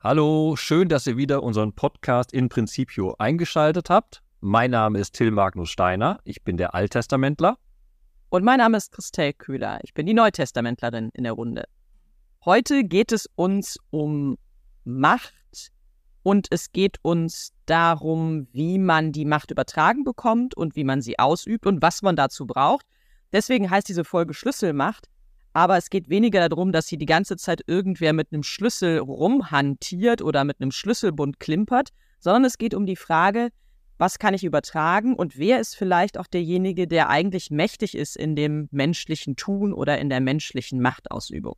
Hallo, schön, dass ihr wieder unseren Podcast in Principio eingeschaltet habt. Mein Name ist Till Magnus Steiner, ich bin der Alttestamentler. Und mein Name ist Christel Köhler, ich bin die Neutestamentlerin in der Runde. Heute geht es uns um Macht und es geht uns darum, wie man die Macht übertragen bekommt und wie man sie ausübt und was man dazu braucht. Deswegen heißt diese Folge Schlüsselmacht aber es geht weniger darum, dass hier die ganze Zeit irgendwer mit einem Schlüssel rumhantiert oder mit einem Schlüsselbund klimpert, sondern es geht um die Frage, was kann ich übertragen und wer ist vielleicht auch derjenige, der eigentlich mächtig ist in dem menschlichen Tun oder in der menschlichen Machtausübung.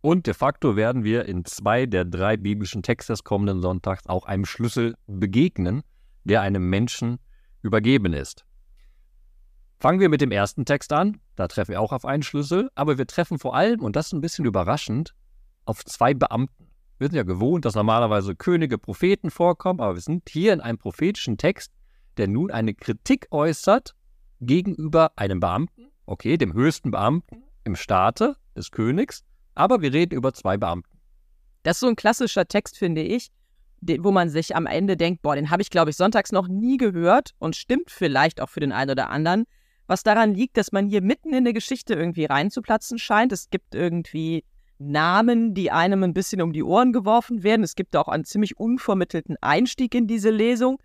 Und de facto werden wir in zwei der drei biblischen Texte des kommenden Sonntags auch einem Schlüssel begegnen, der einem Menschen übergeben ist. Fangen wir mit dem ersten Text an. Da treffen wir auch auf einen Schlüssel, aber wir treffen vor allem, und das ist ein bisschen überraschend, auf zwei Beamten. Wir sind ja gewohnt, dass normalerweise Könige, Propheten vorkommen, aber wir sind hier in einem prophetischen Text, der nun eine Kritik äußert gegenüber einem Beamten, okay, dem höchsten Beamten im Staate des Königs, aber wir reden über zwei Beamten. Das ist so ein klassischer Text, finde ich, wo man sich am Ende denkt, boah, den habe ich, glaube ich, sonntags noch nie gehört und stimmt vielleicht auch für den einen oder anderen was daran liegt, dass man hier mitten in der Geschichte irgendwie reinzuplatzen scheint. Es gibt irgendwie Namen, die einem ein bisschen um die Ohren geworfen werden. Es gibt auch einen ziemlich unvermittelten Einstieg in diese Lesung.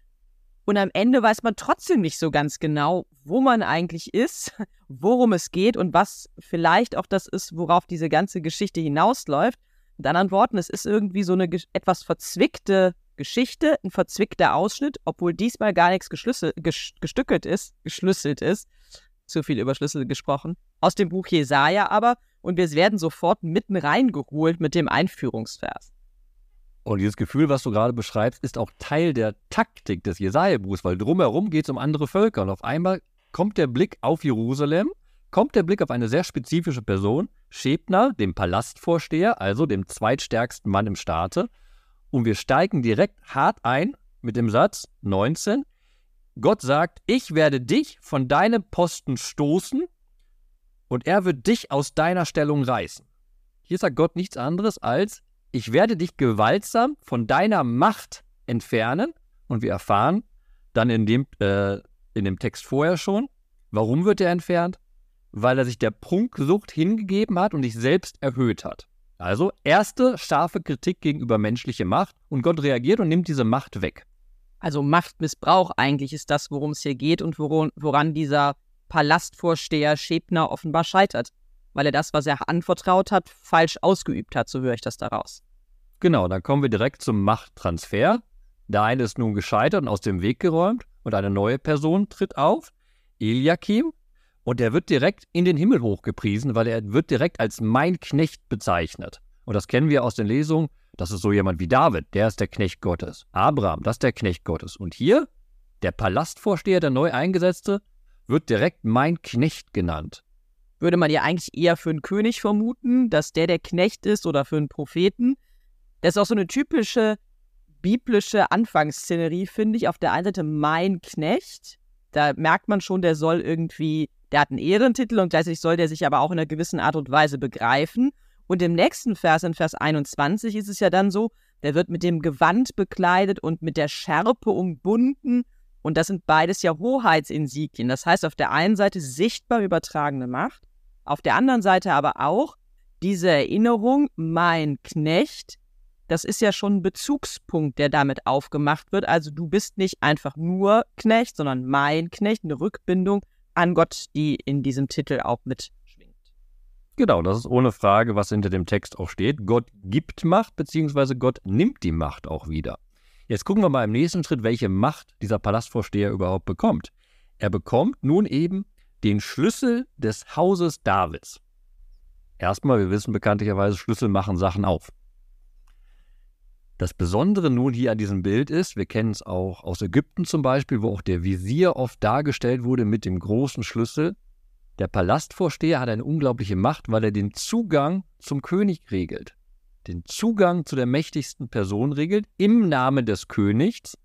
Und am Ende weiß man trotzdem nicht so ganz genau, wo man eigentlich ist, worum es geht und was vielleicht auch das ist, worauf diese ganze Geschichte hinausläuft. Mit anderen Worten, es ist irgendwie so eine etwas verzwickte Geschichte, ein verzwickter Ausschnitt, obwohl diesmal gar nichts gestückelt ist, geschlüsselt ist. Zu viel über Schlüssel gesprochen. Aus dem Buch Jesaja aber, und wir werden sofort mitten reingeholt mit dem Einführungsvers. Und dieses Gefühl, was du gerade beschreibst, ist auch Teil der Taktik des Jesaja-Buchs, weil drumherum geht es um andere Völker. Und auf einmal kommt der Blick auf Jerusalem, kommt der Blick auf eine sehr spezifische Person, Schebner, dem Palastvorsteher, also dem zweitstärksten Mann im Staate, und wir steigen direkt hart ein mit dem Satz 19. Gott sagt, ich werde dich von deinem Posten stoßen und er wird dich aus deiner Stellung reißen. Hier sagt Gott nichts anderes als, ich werde dich gewaltsam von deiner Macht entfernen und wir erfahren dann in dem, äh, in dem Text vorher schon, warum wird er entfernt? Weil er sich der Prunksucht hingegeben hat und sich selbst erhöht hat. Also erste scharfe Kritik gegenüber menschlicher Macht und Gott reagiert und nimmt diese Macht weg. Also Machtmissbrauch eigentlich ist das, worum es hier geht und woran, woran dieser Palastvorsteher Schebner offenbar scheitert, weil er das, was er anvertraut hat, falsch ausgeübt hat, so höre ich das daraus. Genau, dann kommen wir direkt zum Machttransfer. Der eine ist nun gescheitert und aus dem Weg geräumt und eine neue Person tritt auf, Eliakim, und er wird direkt in den Himmel hochgepriesen, weil er wird direkt als mein Knecht bezeichnet. Und das kennen wir aus den Lesungen. Das ist so jemand wie David, der ist der Knecht Gottes. Abraham, das ist der Knecht Gottes. Und hier, der Palastvorsteher, der neu eingesetzte, wird direkt mein Knecht genannt. Würde man ja eigentlich eher für einen König vermuten, dass der der Knecht ist oder für einen Propheten. Das ist auch so eine typische biblische Anfangsszenerie, finde ich. Auf der einen Seite mein Knecht. Da merkt man schon, der soll irgendwie der hat einen Ehrentitel und gleichzeitig soll der sich aber auch in einer gewissen Art und Weise begreifen. Und im nächsten Vers, in Vers 21, ist es ja dann so, der wird mit dem Gewand bekleidet und mit der Schärpe umbunden. Und das sind beides ja Hoheitsinsignien. Das heißt, auf der einen Seite sichtbar übertragene Macht, auf der anderen Seite aber auch diese Erinnerung, mein Knecht, das ist ja schon ein Bezugspunkt, der damit aufgemacht wird. Also du bist nicht einfach nur Knecht, sondern mein Knecht, eine Rückbindung an Gott, die in diesem Titel auch mitschwingt. Genau, das ist ohne Frage, was hinter dem Text auch steht. Gott gibt Macht, beziehungsweise Gott nimmt die Macht auch wieder. Jetzt gucken wir mal im nächsten Schritt, welche Macht dieser Palastvorsteher überhaupt bekommt. Er bekommt nun eben den Schlüssel des Hauses Davids. Erstmal, wir wissen bekanntlicherweise, Schlüssel machen Sachen auf. Das Besondere nun hier an diesem Bild ist, wir kennen es auch aus Ägypten zum Beispiel, wo auch der Visier oft dargestellt wurde mit dem großen Schlüssel. Der Palastvorsteher hat eine unglaubliche Macht, weil er den Zugang zum König regelt. Den Zugang zu der mächtigsten Person regelt, im Namen des Königs,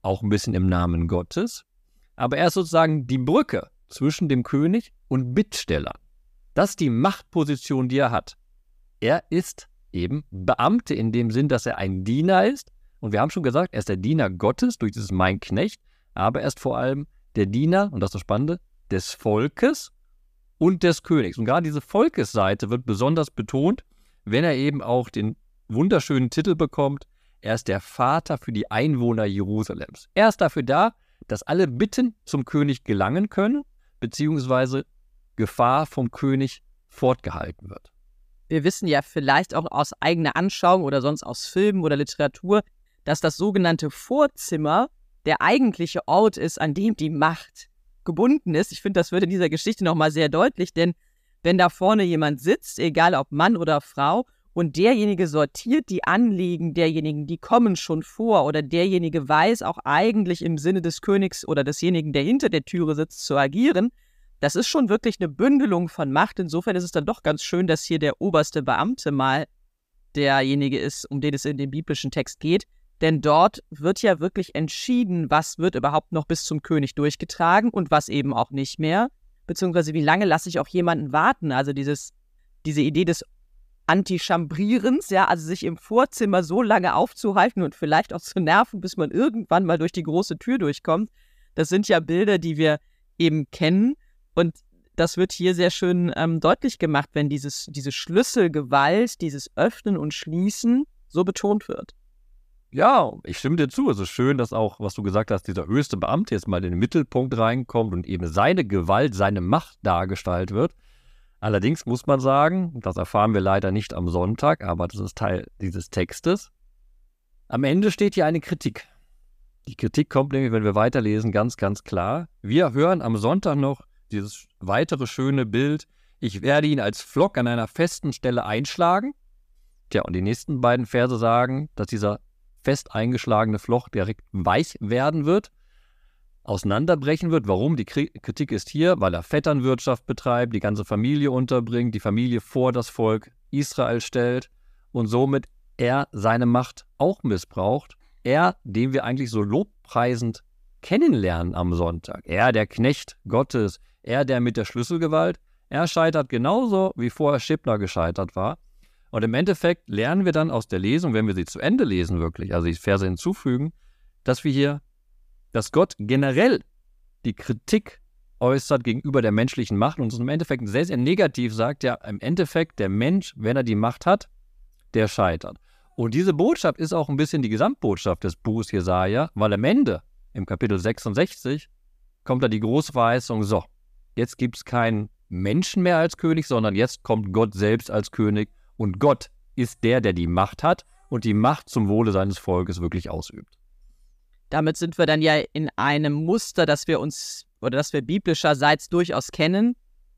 auch ein bisschen im Namen Gottes. Aber er ist sozusagen die Brücke zwischen dem König und Bittstellern. Das ist die Machtposition, die er hat. Er ist eben Beamte in dem Sinn, dass er ein Diener ist. Und wir haben schon gesagt, er ist der Diener Gottes durch dieses Mein Knecht, aber er ist vor allem der Diener, und das ist das Spannende, des Volkes und des Königs. Und gerade diese Volkesseite wird besonders betont, wenn er eben auch den wunderschönen Titel bekommt, er ist der Vater für die Einwohner Jerusalems. Er ist dafür da, dass alle Bitten zum König gelangen können, beziehungsweise Gefahr vom König fortgehalten wird. Wir wissen ja vielleicht auch aus eigener Anschauung oder sonst aus Filmen oder Literatur, dass das sogenannte Vorzimmer der eigentliche Ort ist, an dem die Macht gebunden ist. Ich finde, das wird in dieser Geschichte nochmal sehr deutlich, denn wenn da vorne jemand sitzt, egal ob Mann oder Frau, und derjenige sortiert die Anliegen derjenigen, die kommen schon vor, oder derjenige weiß auch eigentlich im Sinne des Königs oder desjenigen, der hinter der Türe sitzt, zu agieren, das ist schon wirklich eine Bündelung von Macht. Insofern ist es dann doch ganz schön, dass hier der oberste Beamte mal derjenige ist, um den es in dem biblischen Text geht. Denn dort wird ja wirklich entschieden, was wird überhaupt noch bis zum König durchgetragen und was eben auch nicht mehr. Beziehungsweise wie lange lasse ich auch jemanden warten. Also dieses, diese Idee des Antichambrierens, ja, also sich im Vorzimmer so lange aufzuhalten und vielleicht auch zu nerven, bis man irgendwann mal durch die große Tür durchkommt. Das sind ja Bilder, die wir eben kennen. Und das wird hier sehr schön ähm, deutlich gemacht, wenn dieses, diese Schlüsselgewalt, dieses Öffnen und Schließen so betont wird. Ja, ich stimme dir zu. Es ist schön, dass auch, was du gesagt hast, dieser höchste Beamte jetzt mal in den Mittelpunkt reinkommt und eben seine Gewalt, seine Macht dargestellt wird. Allerdings muss man sagen, das erfahren wir leider nicht am Sonntag, aber das ist Teil dieses Textes. Am Ende steht hier eine Kritik. Die Kritik kommt nämlich, wenn wir weiterlesen, ganz, ganz klar. Wir hören am Sonntag noch dieses weitere schöne Bild, ich werde ihn als Flock an einer festen Stelle einschlagen. Tja, und die nächsten beiden Verse sagen, dass dieser fest eingeschlagene Floch direkt weich werden wird, auseinanderbrechen wird. Warum? Die Kritik ist hier, weil er Vetternwirtschaft betreibt, die ganze Familie unterbringt, die Familie vor das Volk Israel stellt und somit er seine Macht auch missbraucht. Er, den wir eigentlich so lobpreisend kennenlernen am Sonntag. Er, der Knecht Gottes, er, der mit der Schlüsselgewalt, er scheitert genauso, wie vorher Schippner gescheitert war. Und im Endeffekt lernen wir dann aus der Lesung, wenn wir sie zu Ende lesen wirklich, also die Verse hinzufügen, dass wir hier, dass Gott generell die Kritik äußert gegenüber der menschlichen Macht und es im Endeffekt sehr, sehr negativ sagt, ja, im Endeffekt der Mensch, wenn er die Macht hat, der scheitert. Und diese Botschaft ist auch ein bisschen die Gesamtbotschaft des Buches Jesaja, weil am Ende, im Kapitel 66, kommt da die große Verheißung, so, jetzt gibt es keinen Menschen mehr als König, sondern jetzt kommt Gott selbst als König. Und Gott ist der, der die Macht hat und die Macht zum Wohle seines Volkes wirklich ausübt. Damit sind wir dann ja in einem Muster, das wir uns oder das wir biblischerseits durchaus kennen,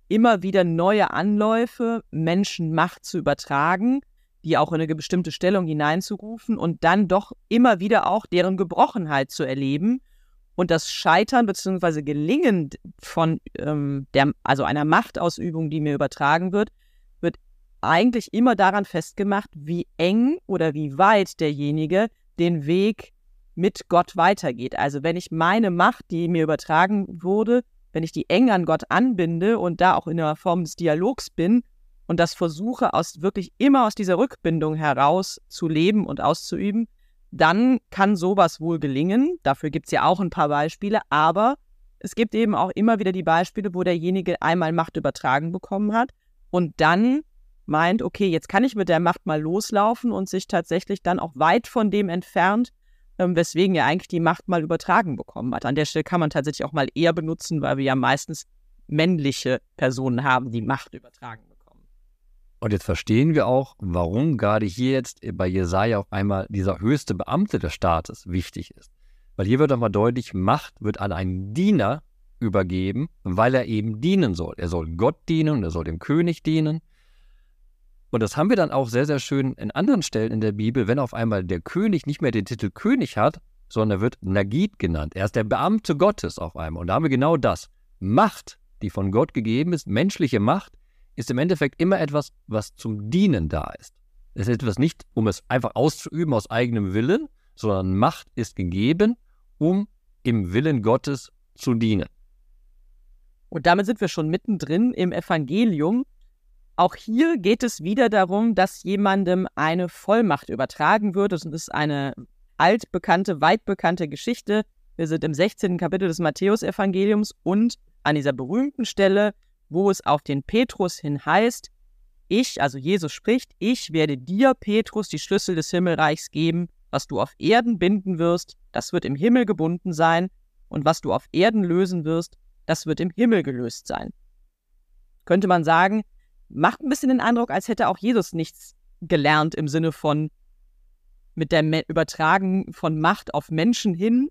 immer wieder neue Anläufe, Menschen Macht zu übertragen, die auch in eine bestimmte Stellung hineinzurufen und dann doch immer wieder auch deren Gebrochenheit zu erleben und das Scheitern bzw. Gelingen von ähm, der, also einer Machtausübung, die mir übertragen wird, wird eigentlich immer daran festgemacht, wie eng oder wie weit derjenige den Weg mit Gott weitergeht. Also wenn ich meine Macht, die mir übertragen wurde, wenn ich die eng an Gott anbinde und da auch in einer Form des Dialogs bin und das versuche, aus wirklich immer aus dieser Rückbindung heraus zu leben und auszuüben, dann kann sowas wohl gelingen. Dafür gibt es ja auch ein paar Beispiele, aber es gibt eben auch immer wieder die Beispiele, wo derjenige einmal Macht übertragen bekommen hat und dann meint, okay, jetzt kann ich mit der Macht mal loslaufen und sich tatsächlich dann auch weit von dem entfernt, ähm, weswegen er eigentlich die Macht mal übertragen bekommen hat. An der Stelle kann man tatsächlich auch mal eher benutzen, weil wir ja meistens männliche Personen haben, die Macht übertragen bekommen. Und jetzt verstehen wir auch, warum gerade hier jetzt bei Jesaja auf einmal dieser höchste Beamte des Staates wichtig ist. Weil hier wird nochmal deutlich, Macht wird an einen Diener übergeben, weil er eben dienen soll. Er soll Gott dienen und er soll dem König dienen. Und das haben wir dann auch sehr, sehr schön in anderen Stellen in der Bibel, wenn auf einmal der König nicht mehr den Titel König hat, sondern er wird Nagid genannt. Er ist der Beamte Gottes auf einmal. Und da haben wir genau das. Macht, die von Gott gegeben ist, menschliche Macht, ist im Endeffekt immer etwas, was zum Dienen da ist. Es ist etwas nicht, um es einfach auszuüben aus eigenem Willen, sondern Macht ist gegeben, um im Willen Gottes zu dienen. Und damit sind wir schon mittendrin im Evangelium. Auch hier geht es wieder darum, dass jemandem eine Vollmacht übertragen wird. Das ist eine altbekannte, weit bekannte Geschichte. Wir sind im 16. Kapitel des Matthäusevangeliums und an dieser berühmten Stelle, wo es auf den Petrus hin heißt, ich, also Jesus spricht, ich werde dir, Petrus, die Schlüssel des Himmelreichs geben. Was du auf Erden binden wirst, das wird im Himmel gebunden sein. Und was du auf Erden lösen wirst, das wird im Himmel gelöst sein. Könnte man sagen, macht ein bisschen den Eindruck, als hätte auch Jesus nichts gelernt im Sinne von mit dem Übertragen von Macht auf Menschen hin.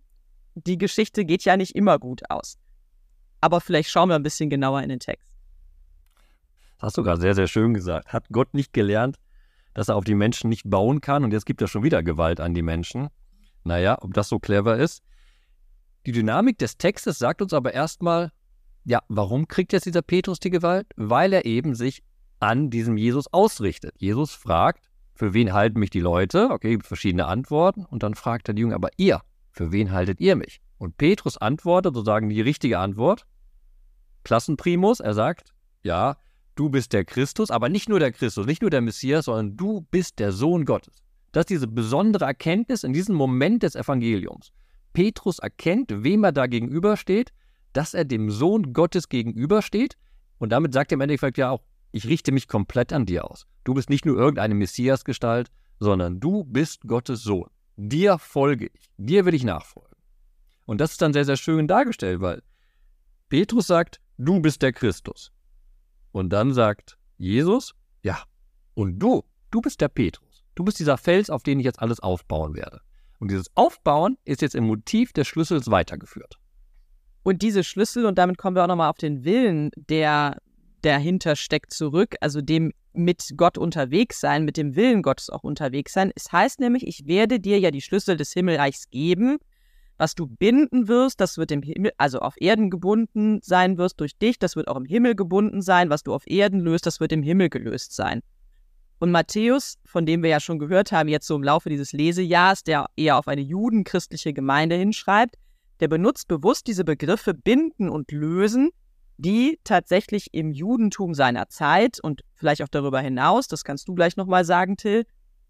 Die Geschichte geht ja nicht immer gut aus. Aber vielleicht schauen wir ein bisschen genauer in den Text. Hast du gerade sehr, sehr schön gesagt. Hat Gott nicht gelernt, dass er auf die Menschen nicht bauen kann und jetzt gibt er schon wieder Gewalt an die Menschen? Naja, ob das so clever ist. Die Dynamik des Textes sagt uns aber erstmal, ja, warum kriegt jetzt dieser Petrus die Gewalt? Weil er eben sich an diesem Jesus ausrichtet. Jesus fragt, für wen halten mich die Leute? Okay, gibt verschiedene Antworten. Und dann fragt er die Jünger, aber ihr, für wen haltet ihr mich? Und Petrus antwortet sozusagen die richtige Antwort. Klassenprimus, er sagt, ja, du bist der Christus, aber nicht nur der Christus, nicht nur der Messias, sondern du bist der Sohn Gottes. Das ist diese besondere Erkenntnis in diesem Moment des Evangeliums. Petrus erkennt, wem er da gegenübersteht, dass er dem Sohn Gottes gegenübersteht. Und damit sagt er im Endeffekt ja auch, ich richte mich komplett an dir aus. Du bist nicht nur irgendeine Messiasgestalt, sondern du bist Gottes Sohn. Dir folge ich. Dir will ich nachfolgen. Und das ist dann sehr, sehr schön dargestellt, weil Petrus sagt, du bist der Christus. Und dann sagt Jesus, ja, und du, du bist der Petrus. Du bist dieser Fels, auf den ich jetzt alles aufbauen werde. Und dieses Aufbauen ist jetzt im Motiv des Schlüssels weitergeführt. Und diese Schlüssel, und damit kommen wir auch nochmal auf den Willen, der dahinter steckt, zurück, also dem mit Gott unterwegs sein, mit dem Willen Gottes auch unterwegs sein. Es heißt nämlich, ich werde dir ja die Schlüssel des Himmelreichs geben. Was du binden wirst, das wird im Himmel, also auf Erden gebunden sein wirst durch dich, das wird auch im Himmel gebunden sein. Was du auf Erden löst, das wird im Himmel gelöst sein. Und Matthäus, von dem wir ja schon gehört haben, jetzt so im Laufe dieses Lesejahrs, der eher auf eine judenchristliche Gemeinde hinschreibt, der benutzt bewusst diese Begriffe binden und lösen, die tatsächlich im Judentum seiner Zeit und vielleicht auch darüber hinaus, das kannst du gleich nochmal sagen, Till,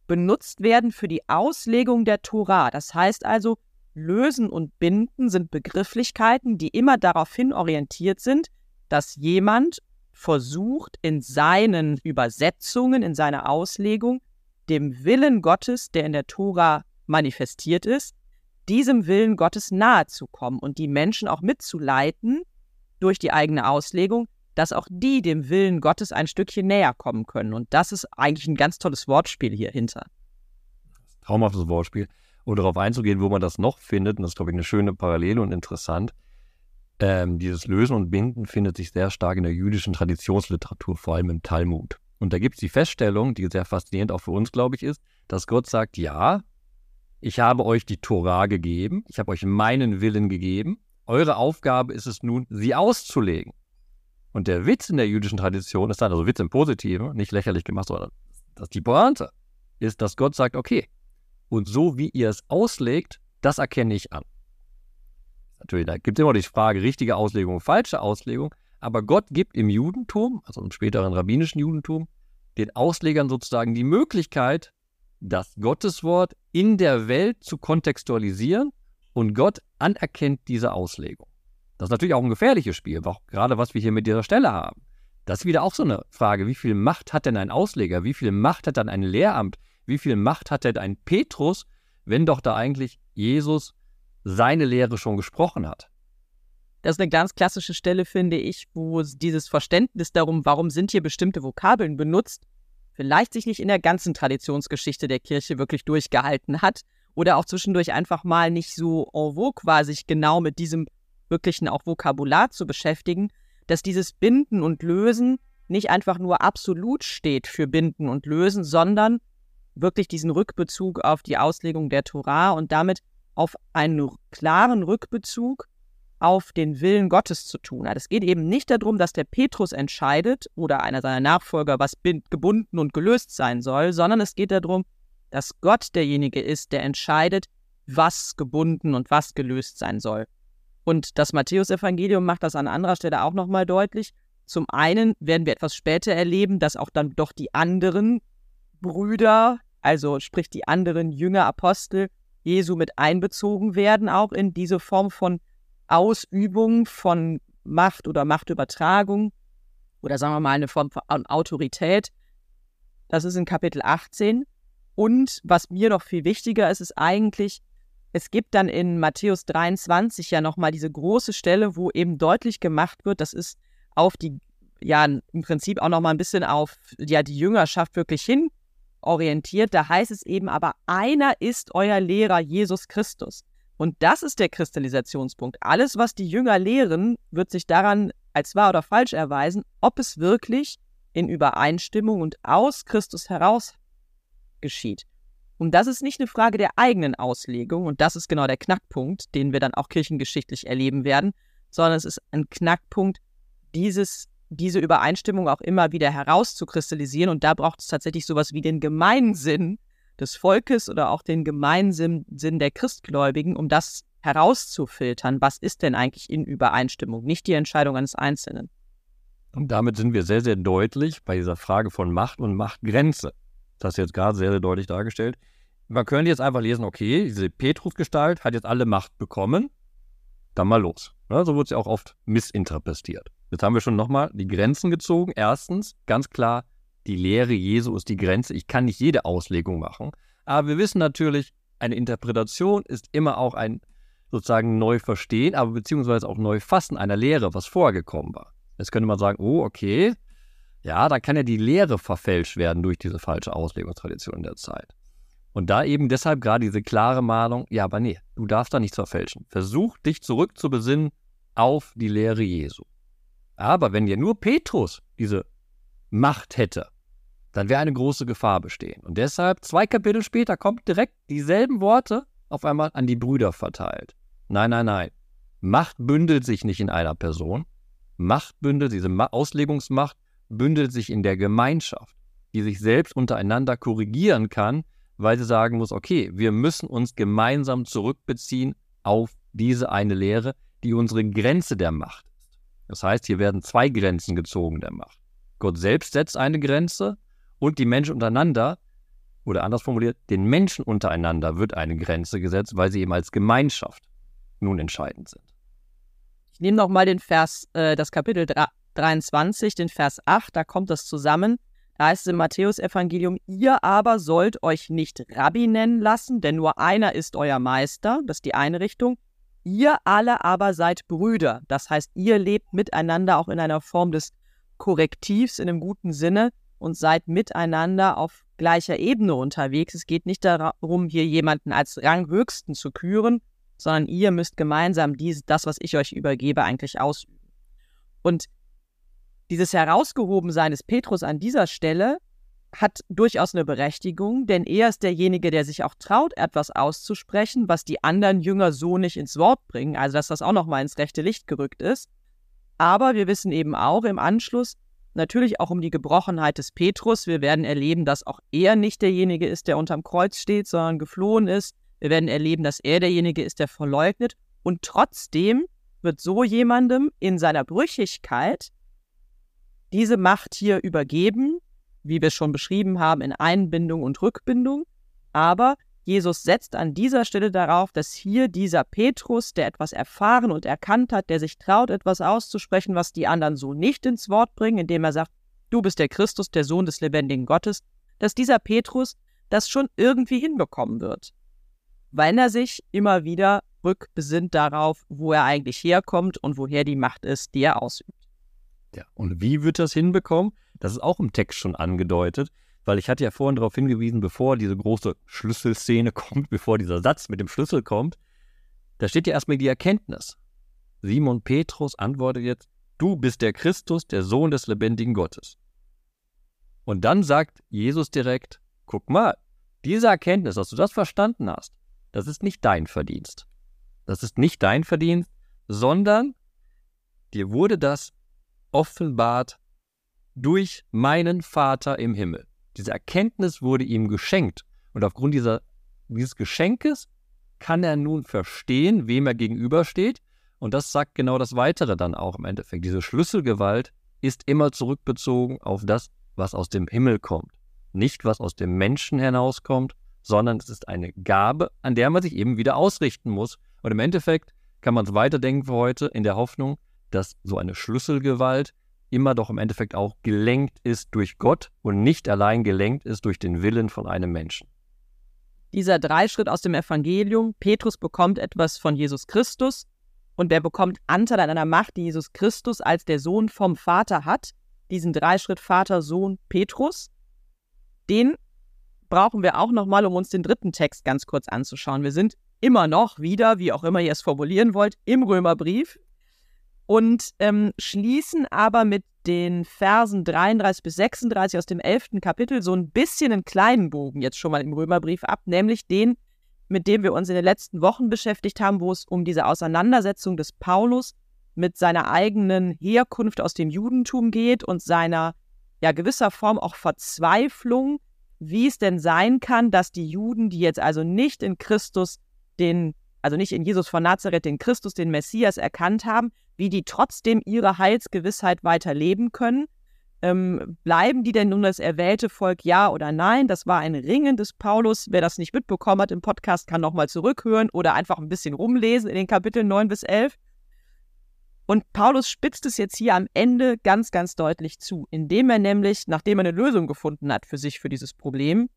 benutzt werden für die Auslegung der Tora. Das heißt also, lösen und binden sind Begrifflichkeiten, die immer darauf hin orientiert sind, dass jemand versucht, in seinen Übersetzungen, in seiner Auslegung, dem Willen Gottes, der in der Tora manifestiert ist, diesem Willen Gottes nahe zu kommen und die Menschen auch mitzuleiten durch die eigene Auslegung, dass auch die dem Willen Gottes ein Stückchen näher kommen können. Und das ist eigentlich ein ganz tolles Wortspiel hier hinter. Traumhaftes Wortspiel. Und darauf einzugehen, wo man das noch findet, und das ist, glaube ich, eine schöne Parallele und interessant, ähm, dieses Lösen und Binden findet sich sehr stark in der jüdischen Traditionsliteratur, vor allem im Talmud. Und da gibt es die Feststellung, die sehr faszinierend auch für uns, glaube ich, ist, dass Gott sagt, ja, ich habe euch die Torah gegeben, ich habe euch meinen Willen gegeben, eure Aufgabe ist es nun, sie auszulegen. Und der Witz in der jüdischen Tradition ist dann, also Witz im Positiven, nicht lächerlich gemacht, sondern dass die Pointe ist, dass Gott sagt, okay, und so wie ihr es auslegt, das erkenne ich an. Natürlich, da gibt es immer die Frage, richtige Auslegung, falsche Auslegung. Aber Gott gibt im Judentum, also im späteren rabbinischen Judentum, den Auslegern sozusagen die Möglichkeit, das Gotteswort in der Welt zu kontextualisieren und Gott anerkennt diese Auslegung. Das ist natürlich auch ein gefährliches Spiel, gerade was wir hier mit dieser Stelle haben. Das ist wieder auch so eine Frage, wie viel Macht hat denn ein Ausleger, wie viel Macht hat dann ein Lehramt, wie viel Macht hat denn ein Petrus, wenn doch da eigentlich Jesus seine Lehre schon gesprochen hat. Das ist eine ganz klassische Stelle, finde ich, wo dieses Verständnis darum, warum sind hier bestimmte Vokabeln benutzt, vielleicht sich nicht in der ganzen Traditionsgeschichte der Kirche wirklich durchgehalten hat oder auch zwischendurch einfach mal nicht so en vogue war, sich genau mit diesem wirklichen auch Vokabular zu beschäftigen, dass dieses Binden und Lösen nicht einfach nur absolut steht für Binden und Lösen, sondern wirklich diesen Rückbezug auf die Auslegung der Torah und damit auf einen klaren Rückbezug auf den Willen Gottes zu tun hat. Es geht eben nicht darum, dass der Petrus entscheidet oder einer seiner Nachfolger, was gebunden und gelöst sein soll, sondern es geht darum, dass Gott derjenige ist, der entscheidet, was gebunden und was gelöst sein soll. Und das Matthäusevangelium macht das an anderer Stelle auch nochmal deutlich. Zum einen werden wir etwas später erleben, dass auch dann doch die anderen Brüder, also sprich die anderen Jünger Apostel Jesu mit einbezogen werden, auch in diese Form von Ausübung von Macht oder Machtübertragung oder sagen wir mal eine Form von Autorität. Das ist in Kapitel 18. Und was mir noch viel wichtiger ist, ist eigentlich, es gibt dann in Matthäus 23 ja nochmal diese große Stelle, wo eben deutlich gemacht wird, das ist auf die, ja, im Prinzip auch nochmal ein bisschen auf ja, die Jüngerschaft wirklich hin orientiert. Da heißt es eben, aber einer ist euer Lehrer, Jesus Christus. Und das ist der Kristallisationspunkt. Alles, was die Jünger lehren, wird sich daran als wahr oder falsch erweisen, ob es wirklich in Übereinstimmung und aus Christus heraus geschieht. Und das ist nicht eine Frage der eigenen Auslegung, und das ist genau der Knackpunkt, den wir dann auch kirchengeschichtlich erleben werden, sondern es ist ein Knackpunkt, dieses, diese Übereinstimmung auch immer wieder herauszukristallisieren. Und da braucht es tatsächlich sowas wie den Gemeinsinn des Volkes oder auch den Gemeinsinn der Christgläubigen, um das herauszufiltern, was ist denn eigentlich in Übereinstimmung, nicht die Entscheidung eines Einzelnen. Und damit sind wir sehr, sehr deutlich bei dieser Frage von Macht und Machtgrenze. Das du jetzt gerade sehr, sehr deutlich dargestellt. Man könnte jetzt einfach lesen, okay, diese Petrus-Gestalt hat jetzt alle Macht bekommen, dann mal los. Ja, so wird sie auch oft missinterpretiert. Jetzt haben wir schon nochmal die Grenzen gezogen. Erstens, ganz klar, die Lehre Jesu ist die Grenze. Ich kann nicht jede Auslegung machen. Aber wir wissen natürlich, eine Interpretation ist immer auch ein sozusagen neu verstehen, aber beziehungsweise auch neu fassen einer Lehre, was vorgekommen war. Jetzt könnte man sagen, oh, okay, ja, da kann ja die Lehre verfälscht werden durch diese falsche Auslegungstradition der Zeit. Und da eben deshalb gerade diese klare Mahnung, ja, aber nee, du darfst da nichts verfälschen. Versuch dich zurückzubesinnen auf die Lehre Jesu. Aber wenn dir nur Petrus diese Macht hätte, dann wäre eine große Gefahr bestehen. Und deshalb, zwei Kapitel später, kommt direkt dieselben Worte auf einmal an die Brüder verteilt. Nein, nein, nein. Macht bündelt sich nicht in einer Person. Macht bündelt, diese Auslegungsmacht bündelt sich in der Gemeinschaft, die sich selbst untereinander korrigieren kann, weil sie sagen muss, okay, wir müssen uns gemeinsam zurückbeziehen auf diese eine Lehre, die unsere Grenze der Macht. Das heißt, hier werden zwei Grenzen gezogen der Macht. Gott selbst setzt eine Grenze und die Menschen untereinander, oder anders formuliert, den Menschen untereinander wird eine Grenze gesetzt, weil sie eben als Gemeinschaft nun entscheidend sind. Ich nehme nochmal den Vers, äh, das Kapitel 23, den Vers 8, da kommt das zusammen. Da heißt es im Matthäusevangelium, ihr aber sollt euch nicht Rabbi nennen lassen, denn nur einer ist euer Meister, das ist die eine Richtung. Ihr alle aber seid Brüder, das heißt, ihr lebt miteinander auch in einer Form des Korrektivs in einem guten Sinne und seid miteinander auf gleicher Ebene unterwegs. Es geht nicht darum, hier jemanden als Ranghöchsten zu küren, sondern ihr müsst gemeinsam dies, das, was ich euch übergebe, eigentlich ausüben. Und dieses Herausgehobensein des Petrus an dieser Stelle hat durchaus eine Berechtigung, denn er ist derjenige, der sich auch traut, etwas auszusprechen, was die anderen Jünger so nicht ins Wort bringen, also dass das auch nochmal ins rechte Licht gerückt ist. Aber wir wissen eben auch im Anschluss natürlich auch um die Gebrochenheit des Petrus. Wir werden erleben, dass auch er nicht derjenige ist, der unterm Kreuz steht, sondern geflohen ist. Wir werden erleben, dass er derjenige ist, der verleugnet. Und trotzdem wird so jemandem in seiner Brüchigkeit diese Macht hier übergeben, wie wir es schon beschrieben haben, in Einbindung und Rückbindung. Aber Jesus setzt an dieser Stelle darauf, dass hier dieser Petrus, der etwas erfahren und erkannt hat, der sich traut, etwas auszusprechen, was die anderen so nicht ins Wort bringen, indem er sagt, du bist der Christus, der Sohn des lebendigen Gottes, dass dieser Petrus das schon irgendwie hinbekommen wird. Weil er sich immer wieder rückbesinnt darauf, wo er eigentlich herkommt und woher die Macht ist, die er ausübt. Ja, und wie wird das hinbekommen? Das ist auch im Text schon angedeutet, weil ich hatte ja vorhin darauf hingewiesen, bevor diese große Schlüsselszene kommt, bevor dieser Satz mit dem Schlüssel kommt, da steht ja erstmal die Erkenntnis. Simon Petrus antwortet jetzt, du bist der Christus, der Sohn des lebendigen Gottes. Und dann sagt Jesus direkt, guck mal, diese Erkenntnis, dass du das verstanden hast, das ist nicht dein Verdienst. Das ist nicht dein Verdienst, sondern dir wurde das offenbart durch meinen Vater im Himmel. Diese Erkenntnis wurde ihm geschenkt. Und aufgrund dieser, dieses Geschenkes kann er nun verstehen, wem er gegenübersteht. Und das sagt genau das Weitere dann auch im Endeffekt. Diese Schlüsselgewalt ist immer zurückbezogen auf das, was aus dem Himmel kommt. Nicht, was aus dem Menschen hinauskommt, sondern es ist eine Gabe, an der man sich eben wieder ausrichten muss. Und im Endeffekt kann man es weiterdenken für heute in der Hoffnung, dass so eine Schlüsselgewalt immer doch im Endeffekt auch gelenkt ist durch Gott und nicht allein gelenkt ist durch den Willen von einem Menschen. Dieser Dreischritt aus dem Evangelium, Petrus bekommt etwas von Jesus Christus und der bekommt Anteil an einer Macht, die Jesus Christus als der Sohn vom Vater hat. Diesen Dreischritt Vater, Sohn, Petrus. Den brauchen wir auch nochmal, um uns den dritten Text ganz kurz anzuschauen. Wir sind immer noch wieder, wie auch immer ihr es formulieren wollt, im Römerbrief und ähm, schließen aber mit den Versen 33 bis 36 aus dem 11. Kapitel so ein bisschen einen kleinen Bogen jetzt schon mal im Römerbrief ab, nämlich den, mit dem wir uns in den letzten Wochen beschäftigt haben, wo es um diese Auseinandersetzung des Paulus mit seiner eigenen Herkunft aus dem Judentum geht und seiner ja gewisser Form auch Verzweiflung, wie es denn sein kann, dass die Juden, die jetzt also nicht in Christus den, also nicht in Jesus von Nazareth, den Christus, den Messias erkannt haben, wie die trotzdem ihre Heilsgewissheit weiter leben können. Ähm, bleiben die denn nun das erwählte Volk, ja oder nein? Das war ein Ringen des Paulus. Wer das nicht mitbekommen hat im Podcast, kann nochmal zurückhören oder einfach ein bisschen rumlesen in den Kapiteln 9 bis 11. Und Paulus spitzt es jetzt hier am Ende ganz, ganz deutlich zu, indem er nämlich, nachdem er eine Lösung gefunden hat für sich, für dieses Problem,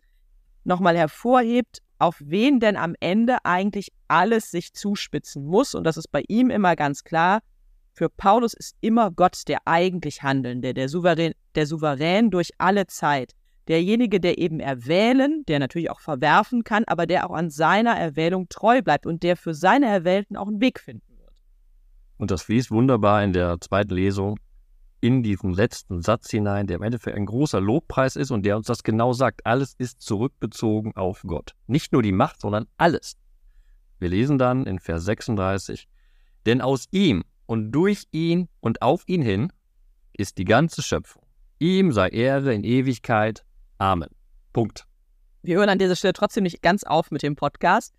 nochmal hervorhebt, auf wen denn am Ende eigentlich alles sich zuspitzen muss. Und das ist bei ihm immer ganz klar. Für Paulus ist immer Gott der eigentlich Handelnde, der Souverän, der Souverän durch alle Zeit. Derjenige, der eben erwählen, der natürlich auch verwerfen kann, aber der auch an seiner Erwählung treu bleibt und der für seine Erwählten auch einen Weg finden wird. Und das fließt wunderbar in der zweiten Lesung in diesen letzten Satz hinein, der im Endeffekt ein großer Lobpreis ist und der uns das genau sagt. Alles ist zurückbezogen auf Gott. Nicht nur die Macht, sondern alles. Wir lesen dann in Vers 36, denn aus ihm und durch ihn und auf ihn hin ist die ganze Schöpfung. Ihm sei Ehre in Ewigkeit. Amen. Punkt. Wir hören an dieser Stelle trotzdem nicht ganz auf mit dem Podcast,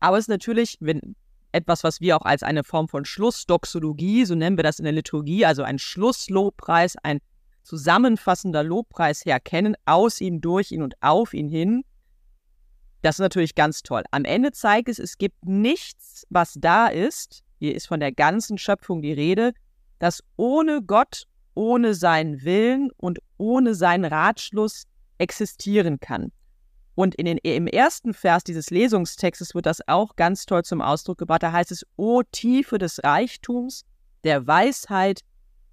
aber es ist natürlich, wenn etwas, was wir auch als eine Form von Schlussdoxologie, so nennen wir das in der Liturgie, also ein Schlusslobpreis, ein zusammenfassender Lobpreis herkennen, aus ihm, durch ihn und auf ihn hin. Das ist natürlich ganz toll. Am Ende zeigt es, es gibt nichts, was da ist, hier ist von der ganzen Schöpfung die Rede, das ohne Gott, ohne seinen Willen und ohne seinen Ratschluss existieren kann. Und in den, im ersten Vers dieses Lesungstextes wird das auch ganz toll zum Ausdruck gebracht. Da heißt es, O Tiefe des Reichtums, der Weisheit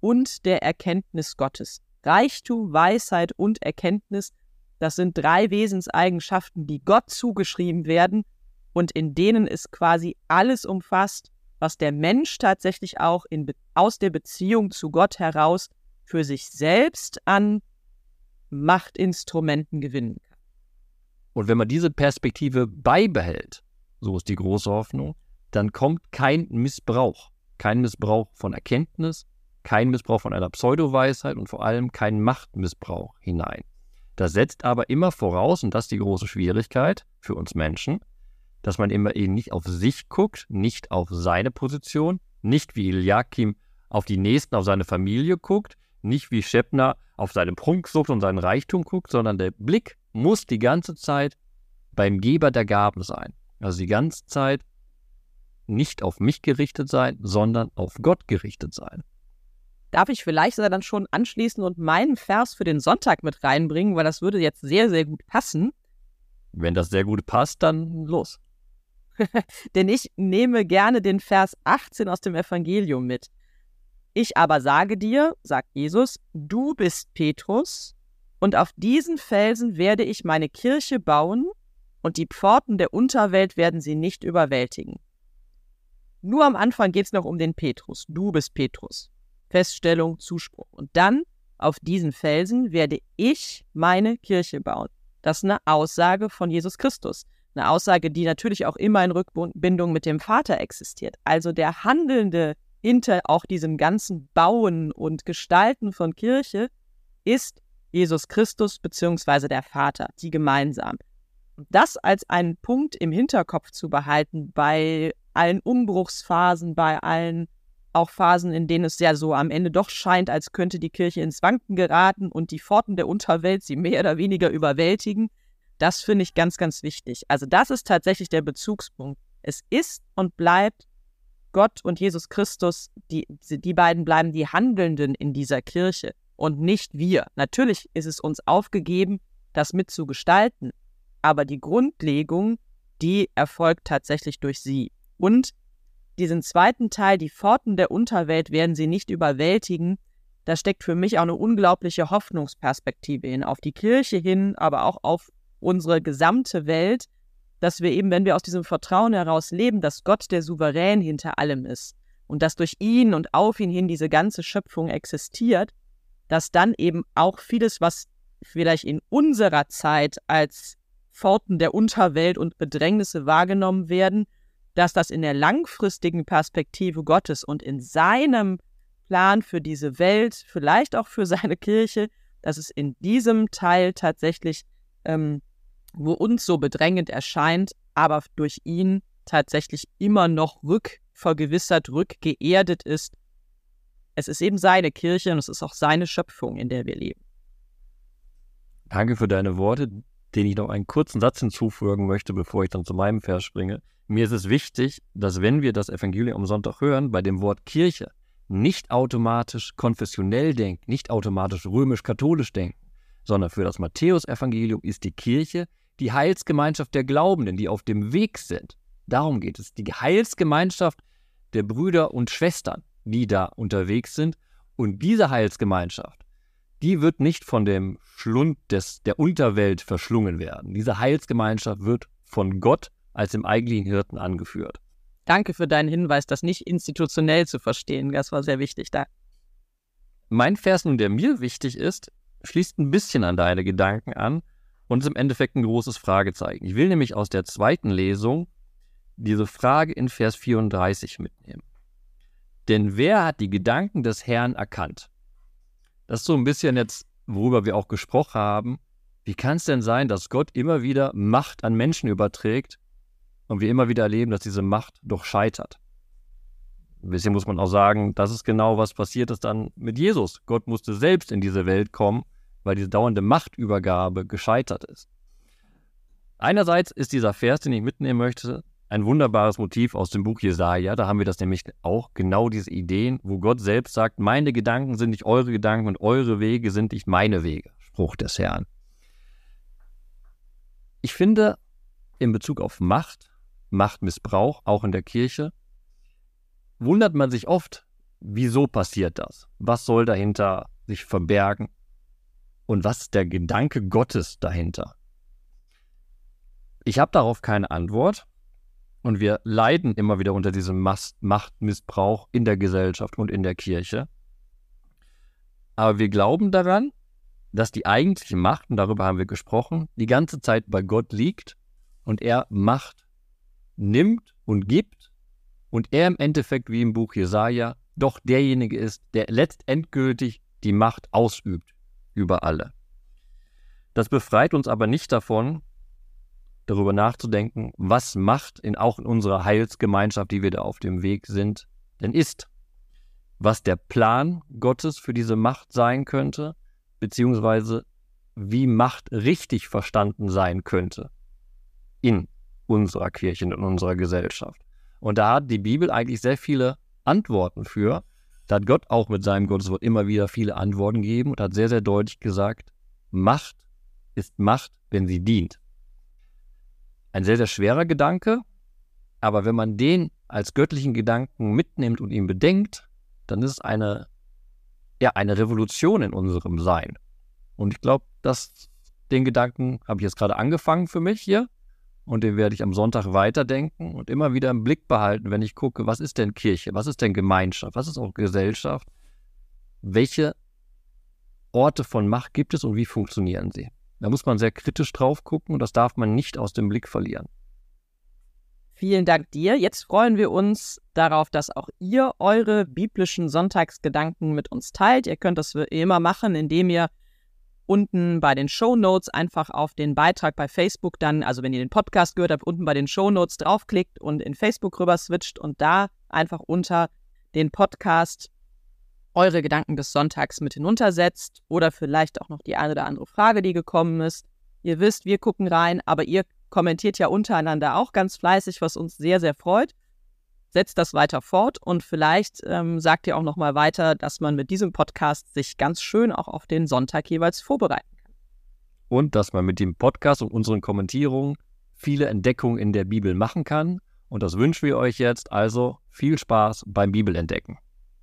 und der Erkenntnis Gottes. Reichtum, Weisheit und Erkenntnis, das sind drei Wesenseigenschaften, die Gott zugeschrieben werden und in denen ist quasi alles umfasst, was der Mensch tatsächlich auch in, aus der Beziehung zu Gott heraus für sich selbst an Machtinstrumenten gewinnen kann. Und wenn man diese Perspektive beibehält, so ist die große Hoffnung, dann kommt kein Missbrauch. Kein Missbrauch von Erkenntnis, kein Missbrauch von einer Pseudoweisheit und vor allem kein Machtmissbrauch hinein. Das setzt aber immer voraus, und das ist die große Schwierigkeit für uns Menschen, dass man immer eben nicht auf sich guckt, nicht auf seine Position, nicht wie Eliakim auf die Nächsten, auf seine Familie guckt, nicht wie Schepner auf seine Prunksucht und seinen Reichtum guckt, sondern der Blick muss die ganze Zeit beim Geber der Gaben sein. Also die ganze Zeit nicht auf mich gerichtet sein, sondern auf Gott gerichtet sein. Darf ich vielleicht dann schon anschließen und meinen Vers für den Sonntag mit reinbringen, weil das würde jetzt sehr, sehr gut passen. Wenn das sehr gut passt, dann los. Denn ich nehme gerne den Vers 18 aus dem Evangelium mit. Ich aber sage dir, sagt Jesus, du bist Petrus, und auf diesen Felsen werde ich meine Kirche bauen, und die Pforten der Unterwelt werden sie nicht überwältigen. Nur am Anfang geht es noch um den Petrus. Du bist Petrus. Feststellung, Zuspruch. Und dann, auf diesen Felsen werde ich meine Kirche bauen. Das ist eine Aussage von Jesus Christus. Eine Aussage, die natürlich auch immer in Rückbindung mit dem Vater existiert. Also der Handelnde hinter auch diesem ganzen Bauen und Gestalten von Kirche ist Jesus Christus bzw. der Vater, die gemeinsam. Und das als einen Punkt im Hinterkopf zu behalten bei allen Umbruchsphasen, bei allen auch Phasen, in denen es ja so am Ende doch scheint, als könnte die Kirche ins Wanken geraten und die Pforten der Unterwelt sie mehr oder weniger überwältigen. Das finde ich ganz, ganz wichtig. Also das ist tatsächlich der Bezugspunkt. Es ist und bleibt Gott und Jesus Christus, die, die beiden bleiben die Handelnden in dieser Kirche und nicht wir. Natürlich ist es uns aufgegeben, das mitzugestalten, aber die Grundlegung, die erfolgt tatsächlich durch sie. Und diesen zweiten Teil, die Pforten der Unterwelt werden sie nicht überwältigen, da steckt für mich auch eine unglaubliche Hoffnungsperspektive hin, auf die Kirche hin, aber auch auf unsere gesamte Welt, dass wir eben, wenn wir aus diesem Vertrauen heraus leben, dass Gott der Souverän hinter allem ist und dass durch ihn und auf ihn hin diese ganze Schöpfung existiert, dass dann eben auch vieles, was vielleicht in unserer Zeit als Pforten der Unterwelt und Bedrängnisse wahrgenommen werden, dass das in der langfristigen Perspektive Gottes und in seinem Plan für diese Welt, vielleicht auch für seine Kirche, dass es in diesem Teil tatsächlich, ähm, wo uns so bedrängend erscheint, aber durch ihn tatsächlich immer noch rückvergewissert, rückgeerdet ist. Es ist eben seine Kirche und es ist auch seine Schöpfung, in der wir leben. Danke für deine Worte, den ich noch einen kurzen Satz hinzufügen möchte, bevor ich dann zu meinem Vers springe. Mir ist es wichtig, dass wenn wir das Evangelium am Sonntag hören, bei dem Wort Kirche nicht automatisch konfessionell denken, nicht automatisch römisch-katholisch denken, sondern für das Matthäusevangelium ist die Kirche die Heilsgemeinschaft der Glaubenden, die auf dem Weg sind. Darum geht es. Die Heilsgemeinschaft der Brüder und Schwestern, die da unterwegs sind. Und diese Heilsgemeinschaft, die wird nicht von dem Schlund des, der Unterwelt verschlungen werden. Diese Heilsgemeinschaft wird von Gott als im eigentlichen Hirten angeführt. Danke für deinen Hinweis, das nicht institutionell zu verstehen. Das war sehr wichtig. Da. Mein Vers nun, der mir wichtig ist, schließt ein bisschen an deine Gedanken an und ist im Endeffekt ein großes Fragezeichen. Ich will nämlich aus der zweiten Lesung diese Frage in Vers 34 mitnehmen. Denn wer hat die Gedanken des Herrn erkannt? Das ist so ein bisschen jetzt, worüber wir auch gesprochen haben. Wie kann es denn sein, dass Gott immer wieder Macht an Menschen überträgt und wir immer wieder erleben, dass diese Macht doch scheitert. Ein bisschen muss man auch sagen, das ist genau, was passiert ist dann mit Jesus. Gott musste selbst in diese Welt kommen, weil diese dauernde Machtübergabe gescheitert ist. Einerseits ist dieser Vers, den ich mitnehmen möchte, ein wunderbares Motiv aus dem Buch Jesaja. Da haben wir das nämlich auch genau diese Ideen, wo Gott selbst sagt: Meine Gedanken sind nicht eure Gedanken und eure Wege sind nicht meine Wege. Spruch des Herrn. Ich finde, in Bezug auf Macht Machtmissbrauch, auch in der Kirche, wundert man sich oft, wieso passiert das? Was soll dahinter sich verbergen? Und was ist der Gedanke Gottes dahinter? Ich habe darauf keine Antwort und wir leiden immer wieder unter diesem Machtmissbrauch in der Gesellschaft und in der Kirche. Aber wir glauben daran, dass die eigentliche Macht, und darüber haben wir gesprochen, die ganze Zeit bei Gott liegt und er Macht nimmt und gibt und er im Endeffekt, wie im Buch Jesaja, doch derjenige ist, der letztendgültig die Macht ausübt über alle. Das befreit uns aber nicht davon, darüber nachzudenken, was Macht in, auch in unserer Heilsgemeinschaft, die wir da auf dem Weg sind, denn ist. Was der Plan Gottes für diese Macht sein könnte, beziehungsweise wie Macht richtig verstanden sein könnte in unserer Kirche in unserer Gesellschaft. Und da hat die Bibel eigentlich sehr viele Antworten für. Da hat Gott auch mit seinem Gotteswort immer wieder viele Antworten gegeben und hat sehr, sehr deutlich gesagt, Macht ist Macht, wenn sie dient. Ein sehr, sehr schwerer Gedanke, aber wenn man den als göttlichen Gedanken mitnimmt und ihn bedenkt, dann ist es eine, ja, eine Revolution in unserem Sein. Und ich glaube, dass den Gedanken habe ich jetzt gerade angefangen für mich hier und den werde ich am Sonntag weiterdenken und immer wieder im Blick behalten, wenn ich gucke, was ist denn Kirche, was ist denn Gemeinschaft, was ist auch Gesellschaft, welche Orte von Macht gibt es und wie funktionieren sie. Da muss man sehr kritisch drauf gucken und das darf man nicht aus dem Blick verlieren. Vielen Dank dir. Jetzt freuen wir uns darauf, dass auch ihr eure biblischen Sonntagsgedanken mit uns teilt. Ihr könnt das wie immer machen, indem ihr unten bei den Show Notes einfach auf den Beitrag bei Facebook dann, also wenn ihr den Podcast gehört habt, unten bei den Show Notes draufklickt und in Facebook rüber switcht und da einfach unter den Podcast eure Gedanken des Sonntags mit hinuntersetzt oder vielleicht auch noch die eine oder andere Frage, die gekommen ist. Ihr wisst, wir gucken rein, aber ihr kommentiert ja untereinander auch ganz fleißig, was uns sehr, sehr freut. Setzt das weiter fort und vielleicht ähm, sagt ihr auch noch mal weiter, dass man mit diesem Podcast sich ganz schön auch auf den Sonntag jeweils vorbereiten kann. Und dass man mit dem Podcast und unseren Kommentierungen viele Entdeckungen in der Bibel machen kann. Und das wünschen wir euch jetzt. Also viel Spaß beim Bibelentdecken.